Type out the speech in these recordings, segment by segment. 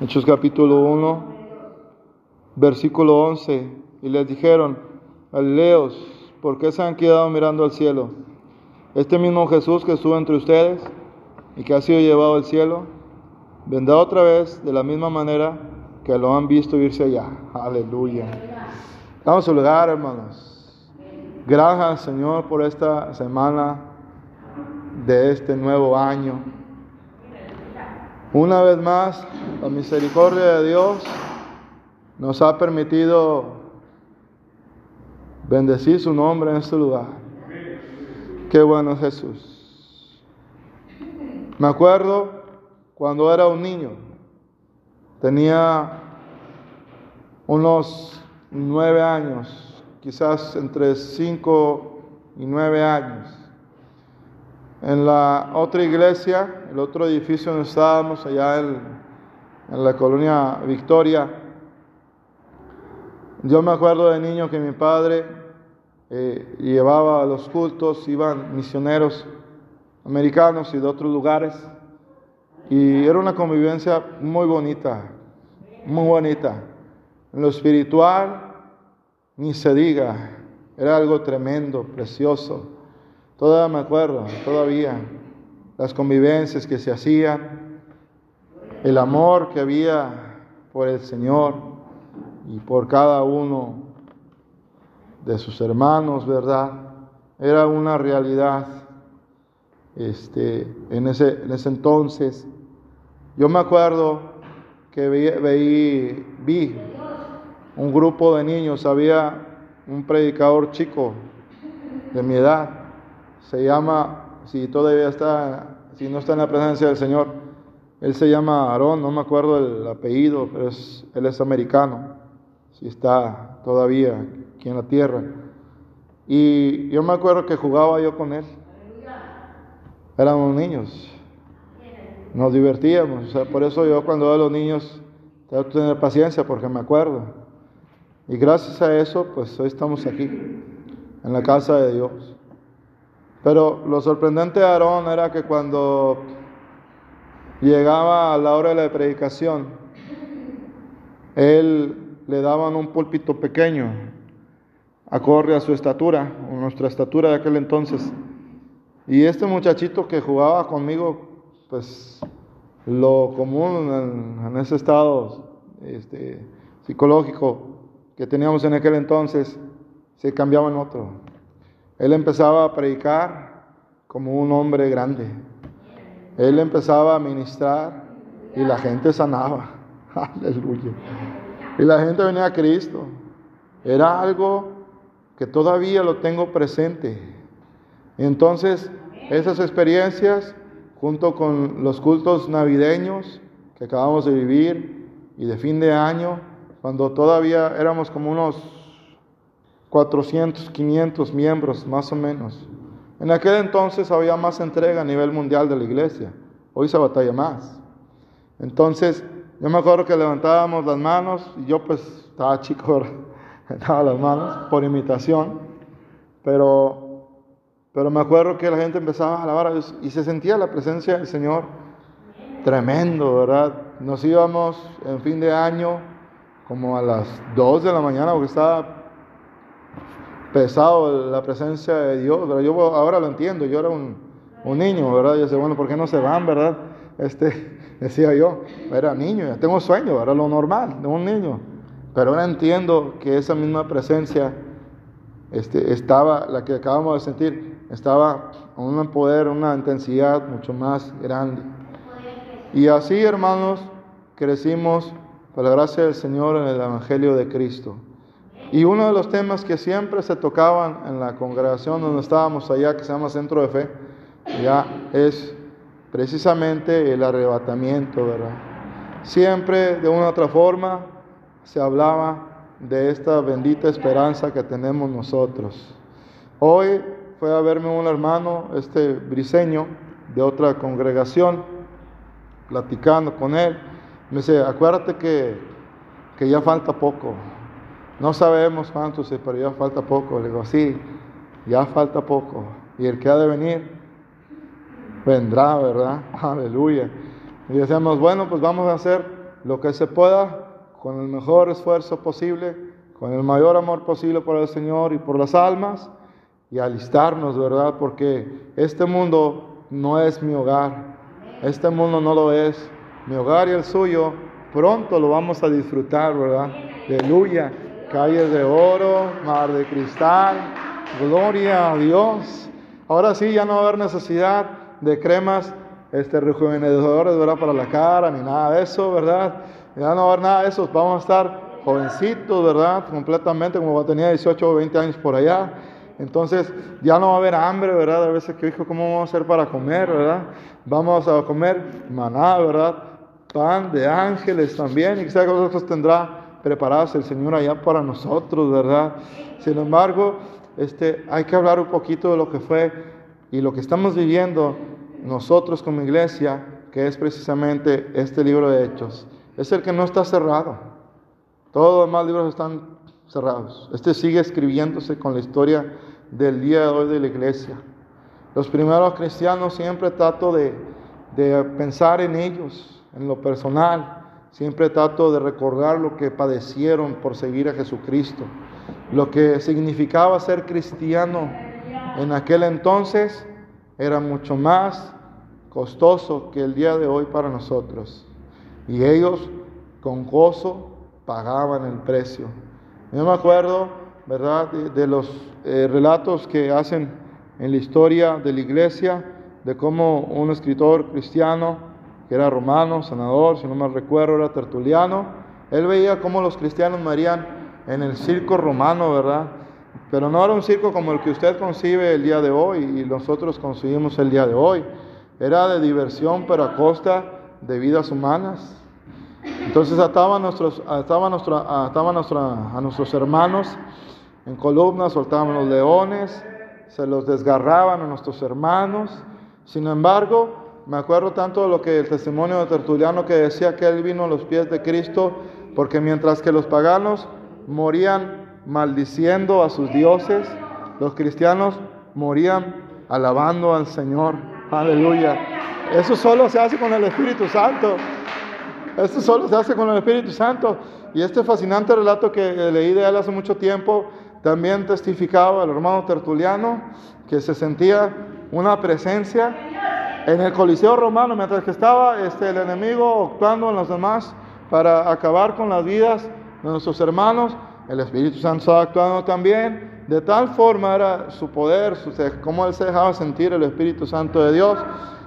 Hechos capítulo 1, versículo 11. Y les dijeron, Galileos, ¿por qué se han quedado mirando al cielo? Este mismo Jesús que estuvo entre ustedes y que ha sido llevado al cielo, vendrá otra vez de la misma manera que lo han visto irse allá. Aleluya. Vamos a su lugar, hermanos. Gracias, Señor, por esta semana de este nuevo año. Una vez más, la misericordia de Dios nos ha permitido bendecir su nombre en este lugar. Qué bueno es Jesús. Me acuerdo cuando era un niño, tenía unos nueve años, quizás entre cinco y nueve años. En la otra iglesia, el otro edificio donde estábamos, allá en, la colonia Victoria, yo me acuerdo de niño que mi padre eh, llevaba a los cultos, iban misioneros americanos y de otros lugares, y era una convivencia muy bonita, muy bonita. En lo espiritual, ni se diga, era algo tremendo, precioso. Todavía me acuerdo, todavía, las convivencias que se hacían, el amor que había por el Señor y por cada uno de sus hermanos, ¿verdad? Era una realidad este, en, ese, en ese entonces. Yo me acuerdo que vi, vi un grupo de niños, había un predicador chico de mi edad, se llama, si todavía está, si no está en la presencia del Señor, él se llama Aarón, no me acuerdo el apellido, pero es, él es americano si está todavía aquí en la tierra. Y yo me acuerdo que jugaba yo con él. Éramos niños. Nos divertíamos. por eso yo cuando veo a los niños tengo que tener paciencia porque me acuerdo. Y gracias a eso, pues hoy estamos aquí, en la casa de Dios. Pero lo sorprendente de Aarón era que cuando llegaba a la hora de la predicación, él le daban un púlpito pequeño, acorde a su estatura, o nuestra estatura de aquel entonces. Y este muchachito que jugaba conmigo, pues lo común en, ese estado este, psicológico que teníamos en aquel entonces, se cambiaba en otro. Él empezaba a predicar como un hombre grande. Él empezaba a ministrar y la gente sanaba. Aleluya. Y la gente venía a Cristo. Era algo que todavía lo tengo presente. Entonces, esas experiencias, junto con los cultos navideños que acabamos de vivir y de fin de año, cuando todavía éramos como unos 400, 500 miembros más o menos. En aquel entonces había más entrega a nivel mundial de la iglesia. Hoy se batalla más. Entonces, yo me acuerdo que levantábamos las manos y yo pues estaba chico, levantaba las manos por imitación, pero, pero me acuerdo que la gente empezaba a alabar a Dios y se sentía la presencia del Señor tremendo, ¿verdad? Nos íbamos en fin de año como a las 2 de la mañana porque estaba pesado la presencia de Dios, Yo ahora lo entiendo, yo era un, un niño, ¿verdad? Yo decía, bueno, ¿por qué no se van, verdad? Este, decía yo, era niño, ya tengo sueño, era lo normal de un niño. Pero ahora entiendo que esa misma presencia este, estaba, la que acabamos de sentir, estaba con un poder, una intensidad mucho más grande. Y así, hermanos, crecimos por la gracia del Señor en el Evangelio de Cristo. Y uno de los temas que siempre se tocaban en la congregación donde estábamos allá, que se llama Centro de Fe, ya es precisamente el arrebatamiento, ¿verdad? Siempre de una otra forma se hablaba de esta bendita esperanza que tenemos nosotros. Hoy fue a verme un hermano, este briseño, de otra congregación, platicando con él. Me dice, acuérdate que, que ya falta poco. No sabemos cuánto, pero ya falta poco. Le digo, sí, ya falta poco. Y el que ha de venir vendrá, ¿verdad? Aleluya. Y decíamos, bueno, pues vamos a hacer lo que se pueda con el mejor esfuerzo posible, con el mayor amor posible por el Señor y por las almas y alistarnos, ¿verdad? Porque este mundo no es mi hogar, este mundo no lo es, mi hogar y el suyo pronto lo vamos a disfrutar, ¿verdad? Aleluya, calles de oro, mar de cristal, gloria a Dios. Ahora sí, ya no va a haber necesidad de cremas este, rejuvenecedores, ¿verdad? Para la cara, ni nada de eso, ¿verdad? Ya no va a haber nada de eso, vamos a estar jovencitos, ¿verdad? Completamente, como tenía 18 o 20 años por allá. Entonces ya no va a haber hambre, ¿verdad? A veces que dijo, ¿cómo vamos a hacer para comer, ¿verdad? Vamos a comer maná, ¿verdad? Pan de ángeles también, y quizá nosotros tendrá preparados el Señor allá para nosotros, ¿verdad? Sin embargo, este, hay que hablar un poquito de lo que fue y lo que estamos viviendo nosotros como iglesia, que es precisamente este libro de Hechos. Es el que no está cerrado. Todos los demás libros están cerrados. Este sigue escribiéndose con la historia del día de hoy de la iglesia. Los primeros cristianos siempre trato de, de pensar en ellos, en lo personal. Siempre trato de recordar lo que padecieron por seguir a Jesucristo. Lo que significaba ser cristiano en aquel entonces era mucho más costoso que el día de hoy para nosotros. Y ellos con gozo pagaban el precio. Yo me acuerdo, ¿verdad?, de, los eh, relatos que hacen en la historia de la iglesia, de cómo un escritor cristiano, era romano, senador, si no me recuerdo, era tertuliano, él veía cómo los cristianos morían en el circo romano, ¿verdad? Pero no era un circo como el que usted concibe el día de hoy y nosotros concibimos el día de hoy. Era de diversión, pero a costa de vidas humanas. Entonces ataban, nuestros, ataban, nuestra, ataban nuestra, a nuestros hermanos en columnas, soltaban los leones, se los desgarraban a nuestros hermanos. Sin embargo, me acuerdo tanto de lo que el testimonio de Tertuliano que decía que él vino a los pies de Cristo, porque mientras que los paganos morían maldiciendo a sus dioses, los cristianos morían alabando al Señor. Aleluya. Eso solo se hace con el Espíritu Santo. Esto solo se hace con el Espíritu Santo. Y este fascinante relato que leí de él hace mucho tiempo también testificaba el hermano Tertuliano que se sentía una presencia en el Coliseo Romano mientras que estaba este, el enemigo actuando en los demás para acabar con las vidas de nuestros hermanos. El Espíritu Santo estaba actuando también. De tal forma era su poder, su, cómo él se dejaba sentir el Espíritu Santo de Dios,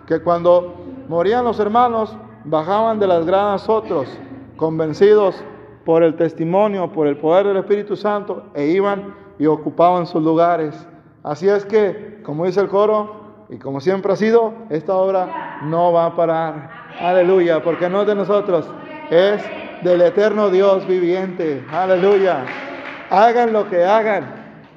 que cuando morían los hermanos, bajaban de las gradas otros, convencidos por el testimonio, por el poder del Espíritu Santo, e iban y ocupaban sus lugares. Así es que, como dice el coro, y como siempre ha sido, esta obra no va a parar. Aleluya, porque no es de nosotros, es del eterno Dios viviente. Aleluya. Hagan lo que hagan,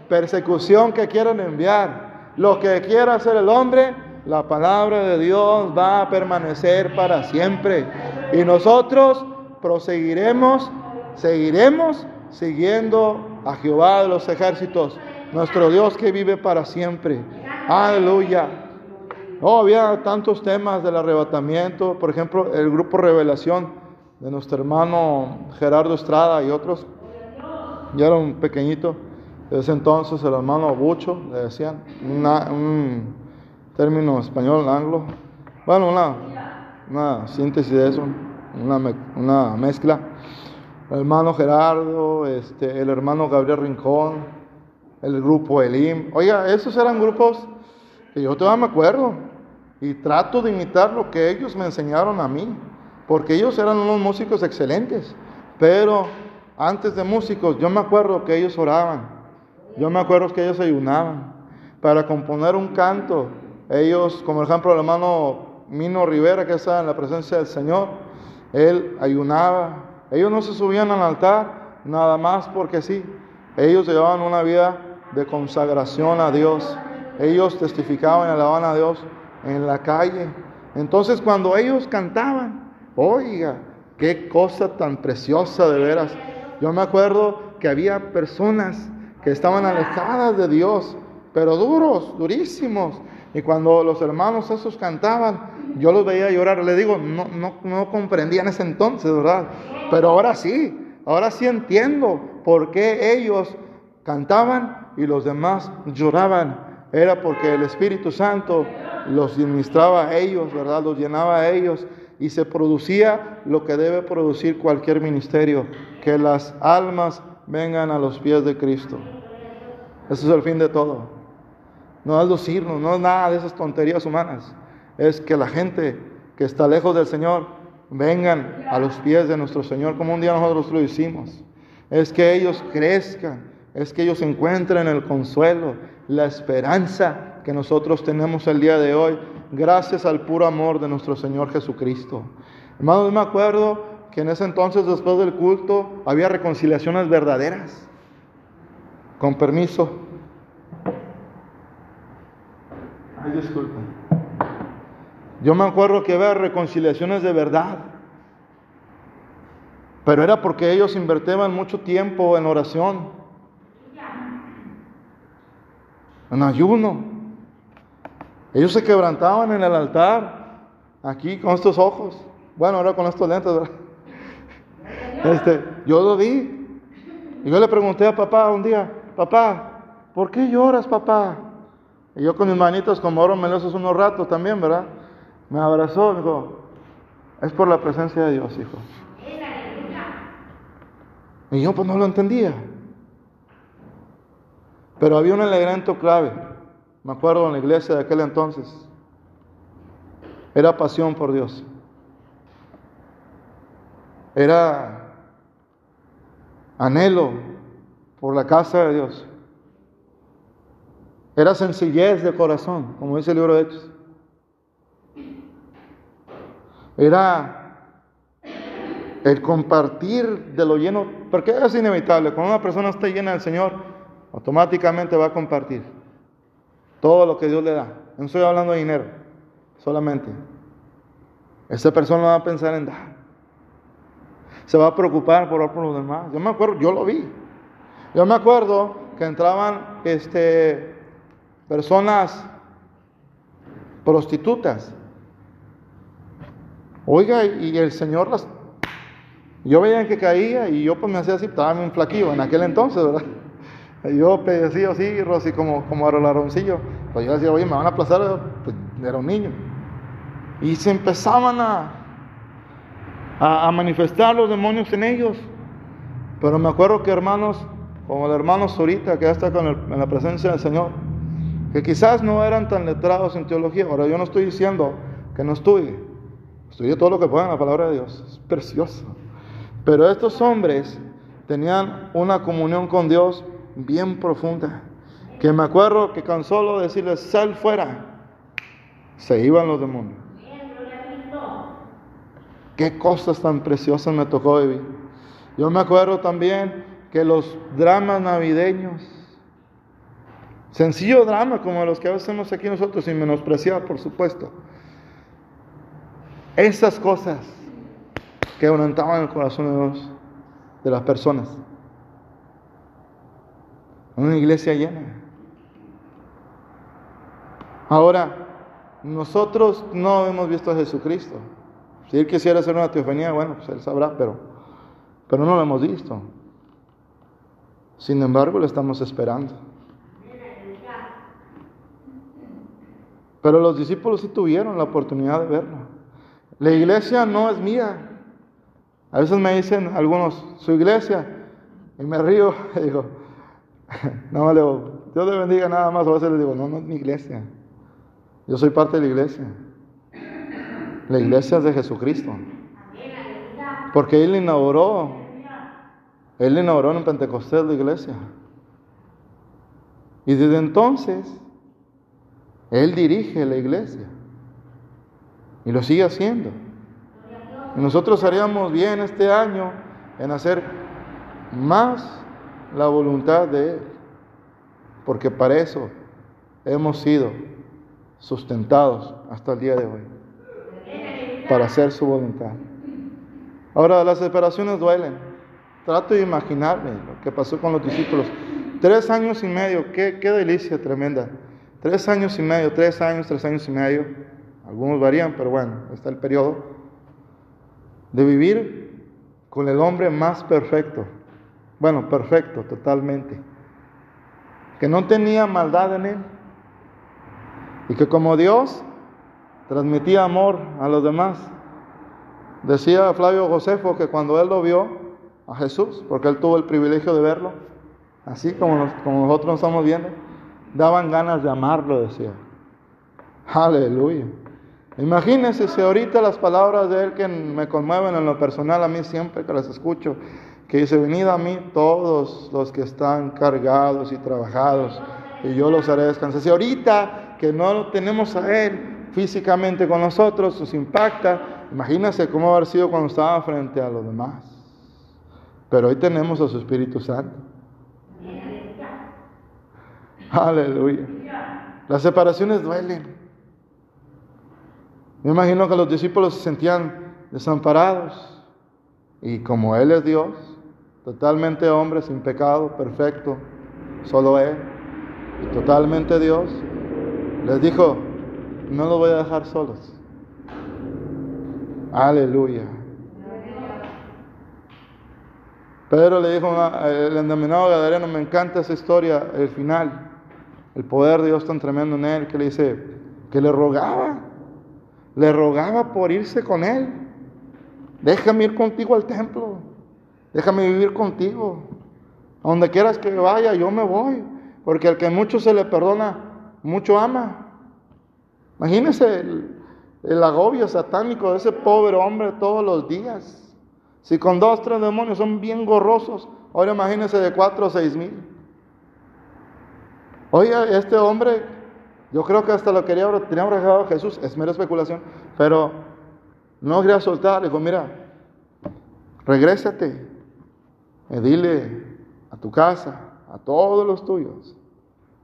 persecución que quieran enviar, lo que quiera hacer el hombre, la palabra de Dios va a permanecer para siempre. Y nosotros proseguiremos, seguiremos siguiendo a Jehová de los ejércitos, nuestro Dios que vive para siempre. Aleluya. Oh, había tantos temas del arrebatamiento, por ejemplo, el grupo Revelación de nuestro hermano Gerardo Estrada y otros. Ya era un pequeñito, desde entonces el hermano Bucho, le decían, un término español, anglo. Bueno, una, una síntesis de eso, una, una mezcla. El hermano Gerardo, este, el hermano Gabriel Rincón, el grupo Elim. Oiga, esos eran grupos que yo todavía me acuerdo y trato de imitar lo que ellos me enseñaron a mí, porque ellos eran unos músicos excelentes, pero antes de músicos yo me acuerdo que ellos oraban, yo me acuerdo que ellos ayunaban para componer un canto ellos, como ejemplo el hermano Mino Rivera, que estaba en la presencia del Señor, él ayunaba. Ellos no se subían al altar nada más porque sí. Ellos llevaban una vida de consagración a Dios. Ellos testificaban y alababan a Dios en la calle. Entonces cuando ellos cantaban, oiga, qué cosa tan preciosa de veras. Yo me acuerdo que había personas que estaban alejadas de Dios, pero duros, durísimos, Y cuando los hermanos esos cantaban, yo los veía llorar. Le digo, no, no, no comprendía en ese entonces, ¿verdad? Pero ahora sí, ahora sí entiendo por qué ellos cantaban y los demás lloraban. Era porque el Espíritu Santo los administraba a ellos, ¿verdad? Los llenaba a ellos y se producía lo que debe producir cualquier ministerio, que las almas vengan a los pies de Cristo. Ese es el fin de todo. No es lucirnos, no es nada de esas tonterías humanas. Es que la gente que está lejos del Señor vengan a los pies de nuestro Señor como un día nosotros lo hicimos. Es que ellos crezcan, es que ellos encuentren el consuelo, la esperanza que nosotros tenemos el día de hoy, gracias al puro amor de nuestro Señor Jesucristo. Hermanos, me acuerdo que en ese entonces, después del culto, había reconciliaciones verdaderas. Con permiso. Ay, disculpen. Yo me acuerdo que había reconciliaciones de verdad. Pero era porque ellos invertían mucho tiempo en oración, en ayuno. Ellos se quebrantaban en el altar, aquí con estos ojos. Bueno, ahora con estos lentes. Este, yo lo vi. Y yo le pregunté a papá un día, papá, ¿por qué lloras, papá? Y yo con mis manitos, como oro melosos unos ratos también, ¿verdad? Me abrazó, me dijo, es por la presencia de Dios, hijo. Y yo pues no lo entendía. Pero había un elemento clave, me acuerdo en la iglesia de aquel entonces, era pasión por Dios. Era anhelo por la casa de Dios. Era sencillez de corazón, como dice el libro de Hechos. Era el compartir de lo lleno, porque es inevitable, cuando una persona está llena del Señor, automáticamente va a compartir todo lo que Dios le da. No estoy hablando de dinero, solamente. Esa persona va a pensar en dar. Se va a preocupar por, por los demás. Yo me acuerdo, yo lo vi. Yo me acuerdo que entraban este, personas prostitutas. Oiga, y el Señor las... Yo veía que caía y yo pues me hacía así, estaba muy flaquillo en aquel entonces, ¿verdad? Yo pedía así, Rosy, como, como arolaroncillo. Pues yo decía, oye, me van a aplazar, pues era un niño. Y se empezaban a, a, manifestar los demonios en ellos. Pero me acuerdo que hermanos, como el hermano Zorita, que ya está con en la presencia del Señor, que quizás no eran tan letrados en teología. Ahora yo no estoy diciendo que no estudie. Estudie todo lo que puedan la palabra de Dios. Es precioso. Pero estos hombres tenían una comunión con Dios bien profunda. Que me acuerdo que con solo decirles, sal fuera, se iban los demonios. Qué cosas tan preciosas me tocó vivir. Yo me acuerdo también que los dramas navideños, sencillo drama como los que hacemos aquí nosotros, sin menospreciar, por supuesto, esas cosas que quebrantaban el corazón de, de las personas. Una iglesia llena. Ahora, nosotros no hemos visto a Jesucristo. Si Él quisiera hacer una teofanía, bueno, pues Él sabrá, pero, pero no lo hemos visto. Sin embargo, lo estamos esperando. Pero los discípulos sí tuvieron la oportunidad de verlo. La iglesia no es mía. A veces me dicen algunos, su iglesia, y me río, y digo, no, le digo, Dios le bendiga nada más. A veces le digo, no, no es mi iglesia. Yo soy parte de la iglesia. La iglesia es de Jesucristo. Porque Él inauguró, Él inauguró en Pentecostés la iglesia. Y desde entonces, Él dirige la iglesia. Y lo sigue haciendo. Y nosotros haríamos bien este año en hacer más la voluntad de Él, porque para eso hemos sido sustentados hasta el día de hoy, para hacer su voluntad. Ahora, las separaciones duelen. Trato de imaginarme lo que pasó con los discípulos. Tres años y medio, qué, qué delicia tremenda. tres años y medio, tres años, tres años y medio, algunos varían, pero bueno, está el periodo, de vivir con el hombre más perfecto, bueno, perfecto totalmente, que no tenía maldad en él y que como Dios transmitía amor a los demás. Decía Flavio Josefo que cuando él lo vio a Jesús, porque él tuvo el privilegio de verlo, así como, como nosotros nos estamos viendo, daban ganas de amarlo, decía. Aleluya. Imagínense si ahorita las palabras de Él que me conmueven en lo personal, a mí siempre que las escucho, que dice, venid a mí todos los que están cargados y trabajados, y yo los haré descansar. Si ahorita que no tenemos a Él físicamente con nosotros, nos impacta, imagínense cómo haber sido cuando estaba frente a los demás. Pero hoy tenemos a su Espíritu Santo. Aleluya. Las separaciones duelen. Me imagino que los discípulos se sentían desamparados. Y como Él es Dios, totalmente hombre, sin pecado, perfecto, solo Él, y totalmente Dios, les dijo, no los voy a dejar solos. Aleluya. Pedro le dijo, el endemoniado Gadareno, me encanta esa historia, el final, el poder de Dios tan tremendo en él, que le dice, que le rogaba, le rogaba por irse con él. Déjame ir contigo al templo, déjame vivir contigo. A donde quieras que vaya, yo me voy, porque al que mucho se le perdona, mucho ama. Imagínese el, el agobio satánico de ese pobre hombre todos los días. Si con dos, tres demonios son bien gorrosos, ahora imagínese de cuatro o seis mil. Oye, este hombre, yo creo que hasta lo quería, tenía a Jesús, es mera especulación, pero no quería soltar. Dijo, mira, regrésate dile a tu casa, a todos los tuyos,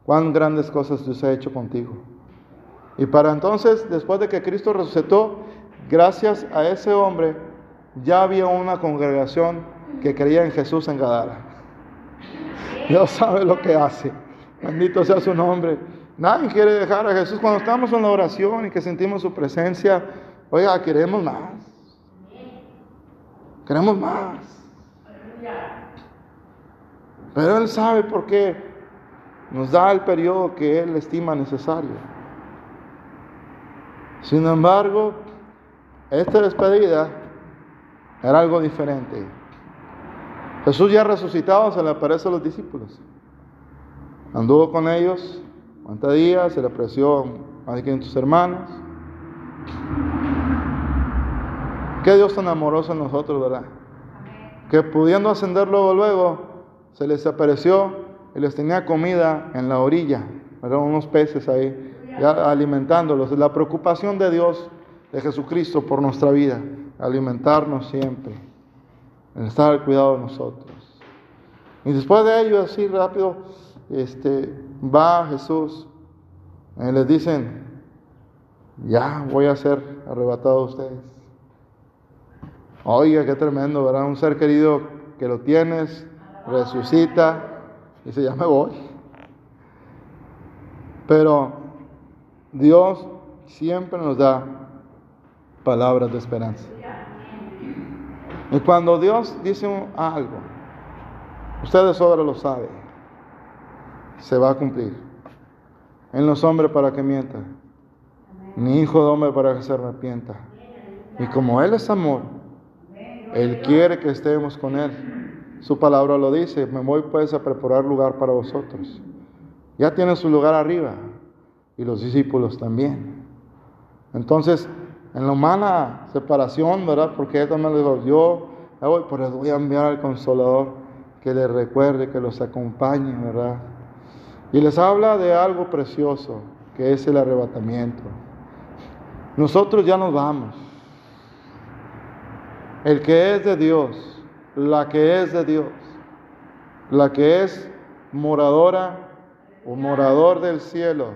cuán grandes cosas Dios ha hecho contigo. Y para entonces, después de que Cristo resucitó, gracias a ese hombre, ya había una congregación que creía en Jesús en Gadara. Dios sabe lo que hace. Bendito sea su nombre. Nadie quiere dejar a Jesús cuando estamos en la oración y que sentimos su presencia. Oiga, queremos más. Queremos más. Pero Él sabe por qué nos da el periodo que Él estima necesario. Sin embargo, esta despedida era algo diferente. Jesús ya resucitado se le aparece a los discípulos. Anduvo con ellos 40 días, se le apareció a más de 500 hermanos. Qué Dios tan amoroso en nosotros, ¿verdad? Que pudiendo ascender luego, luego, se les apareció y les tenía comida en la orilla. Eran unos peces ahí ya alimentándolos. La preocupación de Dios, de Jesucristo por nuestra vida, alimentarnos siempre, en estar al cuidado de nosotros. Y después de ello, así rápido, este, va Jesús y les dicen, ya voy a ser arrebatado a ustedes. Oiga, qué tremendo, ¿verdad? Un ser querido que lo tienes, resucita, y dice, ya me voy. Pero Dios siempre nos da palabras de esperanza. Y cuando Dios dice algo, ustedes ahora lo saben, se va a cumplir. Él no es hombre para que mienta, ni hijo de hombre para que se arrepienta. Y como Él es amor, Él quiere que estemos con Él. Su palabra lo dice, me voy pues a preparar lugar para vosotros. Ya tiene su lugar arriba y los discípulos también. Entonces, en la humana separación, ¿verdad? Porque él también le dijo, yo voy, pero voy a enviar al consolador que les recuerde, que los acompañe, ¿verdad? Y les habla de algo precioso, que es el arrebatamiento. Nosotros ya nos vamos. El que es de Dios, la que es de Dios, la que es moradora o morador del cielo,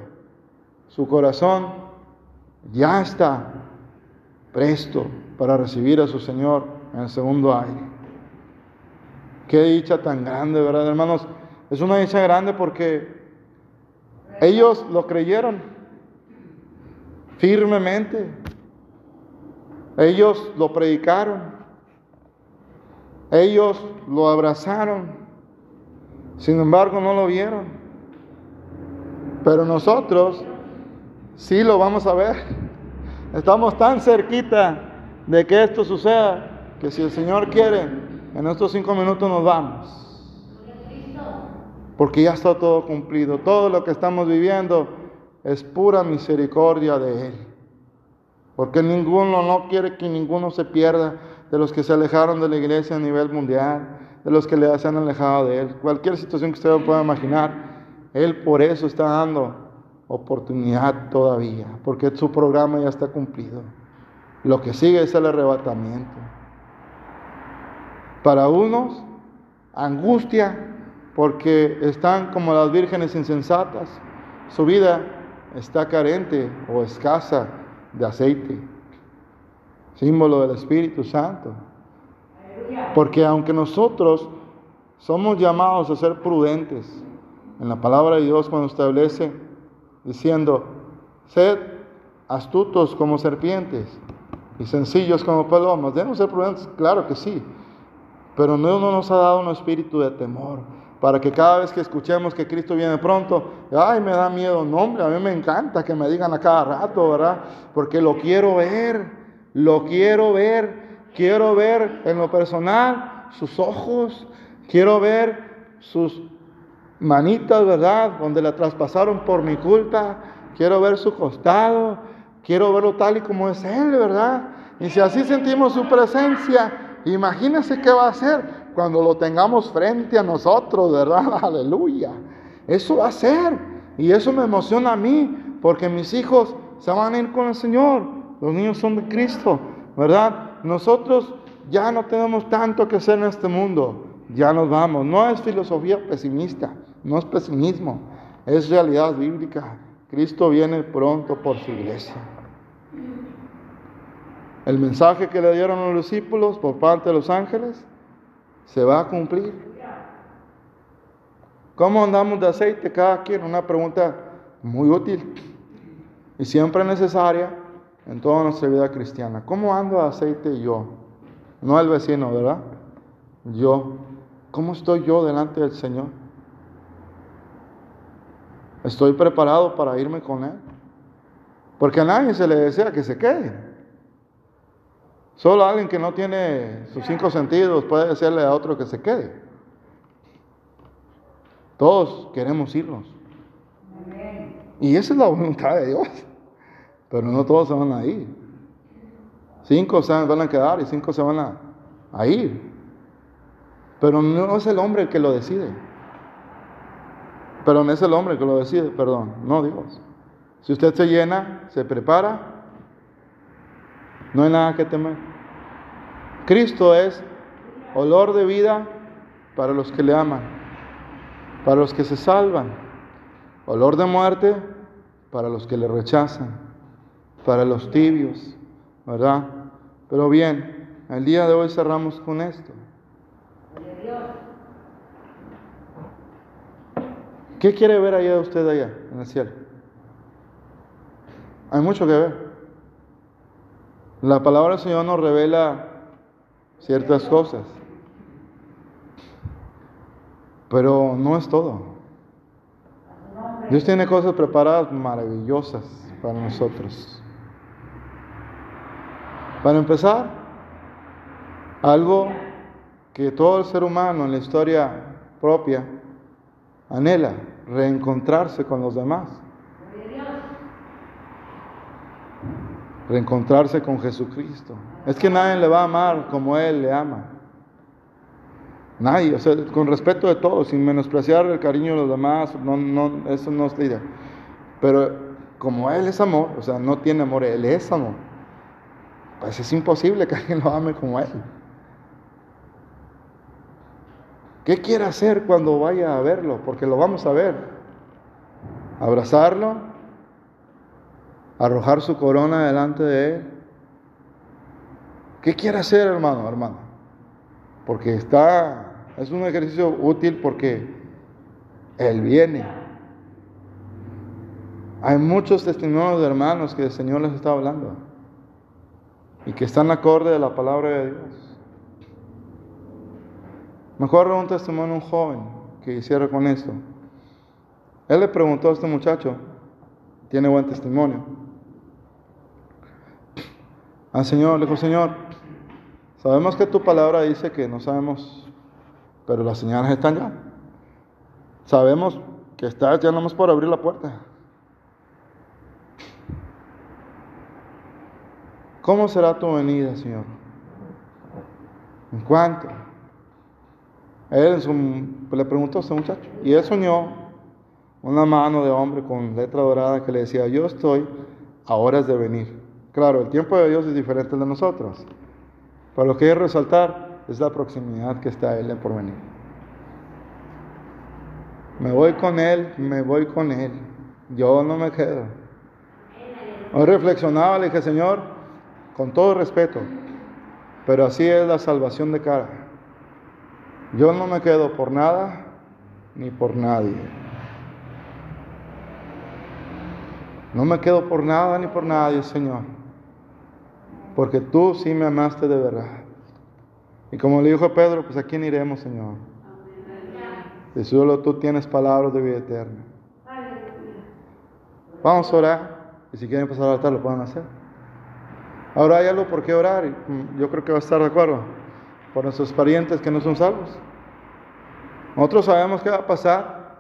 su corazón ya está presto para recibir a su Señor en el segundo aire. Qué dicha tan grande, ¿verdad, hermanos? Es una dicha grande porque Ellos lo creyeron firmemente. Ellos lo predicaron. Ellos lo abrazaron. Sin embargo, no lo vieron. Pero nosotros sí lo vamos a ver. Estamos tan cerquita de que esto suceda que si el Señor quiere, en estos cinco minutos nos vamos. Porque ya está todo cumplido. Todo lo que estamos viviendo es pura misericordia de Él. Porque ninguno no quiere que ninguno se pierda de los que se alejaron de la iglesia a nivel mundial, de los que le se han alejado de Él. Cualquier situación que usted pueda imaginar, Él por eso está dando oportunidad todavía, porque su programa ya está cumplido. Lo que sigue es el arrebatamiento. Para unos, angustia, porque están como las vírgenes insensatas. Su vida está carente o escasa de aceite, símbolo del Espíritu Santo. Porque aunque nosotros somos llamados a ser prudentes, en la palabra de Dios cuando establece diciendo, sed astutos como serpientes y sencillos como palomas, debemos ser prudentes, claro que sí, pero no nos ha dado un espíritu de temor, para que cada vez que escuchemos que Cristo viene pronto, ay, me da miedo, no, hombre, a mí me encanta que me digan a cada rato, ¿verdad? Porque lo quiero ver, lo quiero ver, quiero ver en lo personal sus ojos, quiero ver sus manitas, ¿verdad? Donde la traspasaron por mi culpa, quiero ver su costado, quiero verlo tal y como es Él, ¿verdad? Y si así sentimos su presencia, imagínense qué va a hacer cuando lo tengamos frente a nosotros, ¿verdad? Aleluya. Eso va a ser. Y eso me emociona a mí, porque mis hijos se van a ir con el Señor. Los niños son de Cristo, ¿verdad? Nosotros ya no tenemos tanto que hacer en este mundo. Ya nos vamos. No es filosofía pesimista, no es pesimismo, es realidad bíblica. Cristo viene pronto por su iglesia. El mensaje que le dieron a los discípulos por parte de los ángeles se va a cumplir. ¿Cómo andamos de aceite cada quien? Una pregunta muy útil y siempre necesaria en toda nuestra vida cristiana. ¿Cómo ando de aceite yo? No el vecino, ¿verdad? Yo. ¿Cómo estoy yo delante del Señor? ¿Estoy preparado para irme con Él? Porque a nadie se le desea que se quede. Solo alguien que no tiene sus cinco sentidos puede decirle a otro que se quede. Todos queremos irnos. Y esa es la voluntad de Dios. Pero no todos se van a ir. Cinco se van a quedar y cinco se van a, a ir. Pero no es el hombre el que lo decide. Pero no es el hombre que lo decide, perdón, no Dios. Si usted se llena, se prepara, no hay nada que temer. Cristo es olor de vida para los que le aman, para los que se salvan, olor de muerte para los que le rechazan, para los tibios, ¿verdad? Pero bien, el día de hoy cerramos con esto. ¿Qué quiere ver allá usted allá, en el cielo? Hay mucho que ver. La palabra del Señor nos revela ciertas cosas. Pero no es todo. Dios tiene cosas preparadas maravillosas para nosotros. Para empezar, algo que todo el ser humano en la historia propia anhela, reencontrarse con los demás. reencontrarse con Jesucristo. Es que nadie le va a amar como Él le ama. Nadie, o sea, con respeto de todos, sin menospreciar el cariño de los demás, no, no, eso no es la idea. Pero como Él es amor, o sea, no tiene amor, Él es amor, pues es imposible que alguien lo ame como Él. ¿Qué quiere hacer cuando vaya a verlo? Porque lo vamos a ver. Abrazarlo, arrojar su corona delante de Él. ¿Qué quiere hacer, hermano, hermano? Porque está, es un ejercicio útil porque Él viene. Hay muchos testimonios de hermanos que el Señor les está hablando y que están acorde a la palabra de Dios. Mejor un testimonio a un joven que hiciera con esto. Él le preguntó a este muchacho, tiene buen testimonio. Al Señor, le dijo, Señor, sabemos que tu palabra dice que no sabemos, pero las señales están ya. Sabemos que estás ya nomás por abrir la puerta. ¿Cómo será tu venida, Señor? ¿En cuánto? Él le preguntó a ese muchacho. Y él soñó una mano de hombre con letra dorada que le decía, yo estoy a horas de venir. Claro, el tiempo de Dios es diferente de nosotros. Pero lo que quiero resaltar es la proximidad que está Él por venir. Me voy con Él, me voy con Él. Yo no me quedo. Hoy reflexionaba, le dije, Señor, con todo respeto, pero así es la salvación de cara. Yo no me quedo por nada ni por nadie. No me quedo por nada ni por nadie, Señor. Porque tú sí me amaste de verdad. Y como le dijo Pedro, pues a quién iremos, Señor. Y solo tú tienes palabras de vida eterna. Vamos a orar. Y si quieren pasar al altar, lo pueden hacer. Ahora hay algo por qué orar. Mm, yo creo que va a estar de acuerdo. Por nuestros parientes que no son salvos. Nosotros sabemos qué va a pasar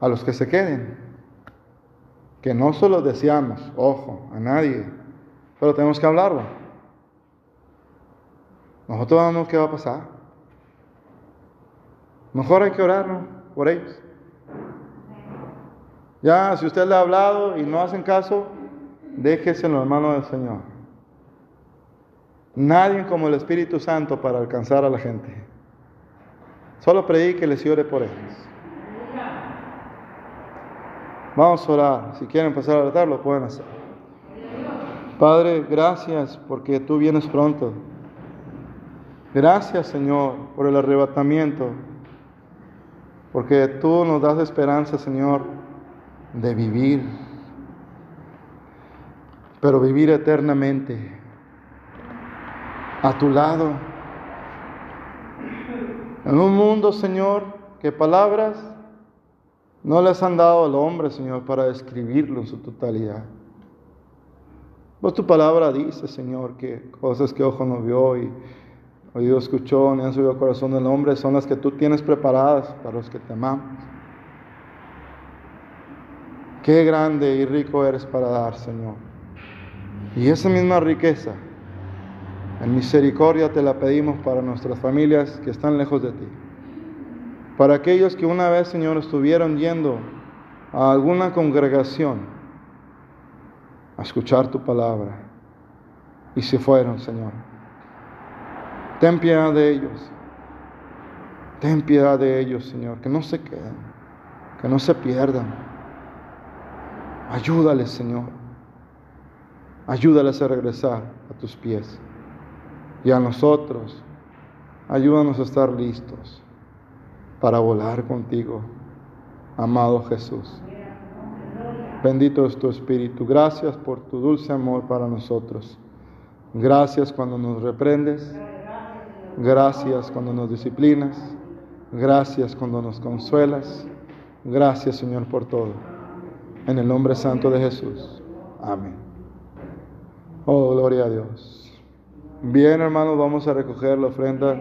a los que se queden. Que no solo deseamos, ojo, a nadie, pero tenemos que hablarlo. Nosotros sabemos qué va a pasar. Mejor hay que orar por ellos. Ya, si usted le ha hablado y no hacen caso, déjese en las manos del Señor. Nadie como el Espíritu Santo para alcanzar a la gente. Solo predique y ore por ellos. Vamos a orar. Si quieren pasar a altar, lo pueden hacer. Padre, gracias porque tú vienes pronto. Gracias, Señor, por el arrebatamiento. Porque tú nos das esperanza, Señor, de vivir. Pero vivir eternamente a tu lado. En un mundo, Señor, que palabras no les han dado al hombre, Señor, para describirlo en su totalidad. Pues tu palabra dice, Señor, que cosas que ojo no vio y oído escuchó ni han subido al corazón del hombre son las que tú tienes preparadas para los que te amamos. Qué grande y rico eres para dar, Señor. Y esa misma riqueza en misericordia te la pedimos para nuestras familias que están lejos de ti. Para aquellos que una vez, Señor, estuvieron yendo a alguna congregación a escuchar tu palabra y se fueron, Señor. Ten piedad de ellos. Ten piedad de ellos, Señor, que no se queden, que no se pierdan. Ayúdales, Señor. Ayúdales a regresar a tus pies y a nosotros. Ayúdanos a estar listos para volar contigo, amado Jesús. Bendito es tu Espíritu. Gracias por tu dulce amor para nosotros. Gracias cuando nos reprendes. Gracias cuando nos disciplinas. Gracias cuando nos consuelas. Gracias Señor por todo. En el nombre santo de Jesús. Amén. Oh, gloria a Dios. Bien, hermanos, vamos a recoger la ofrenda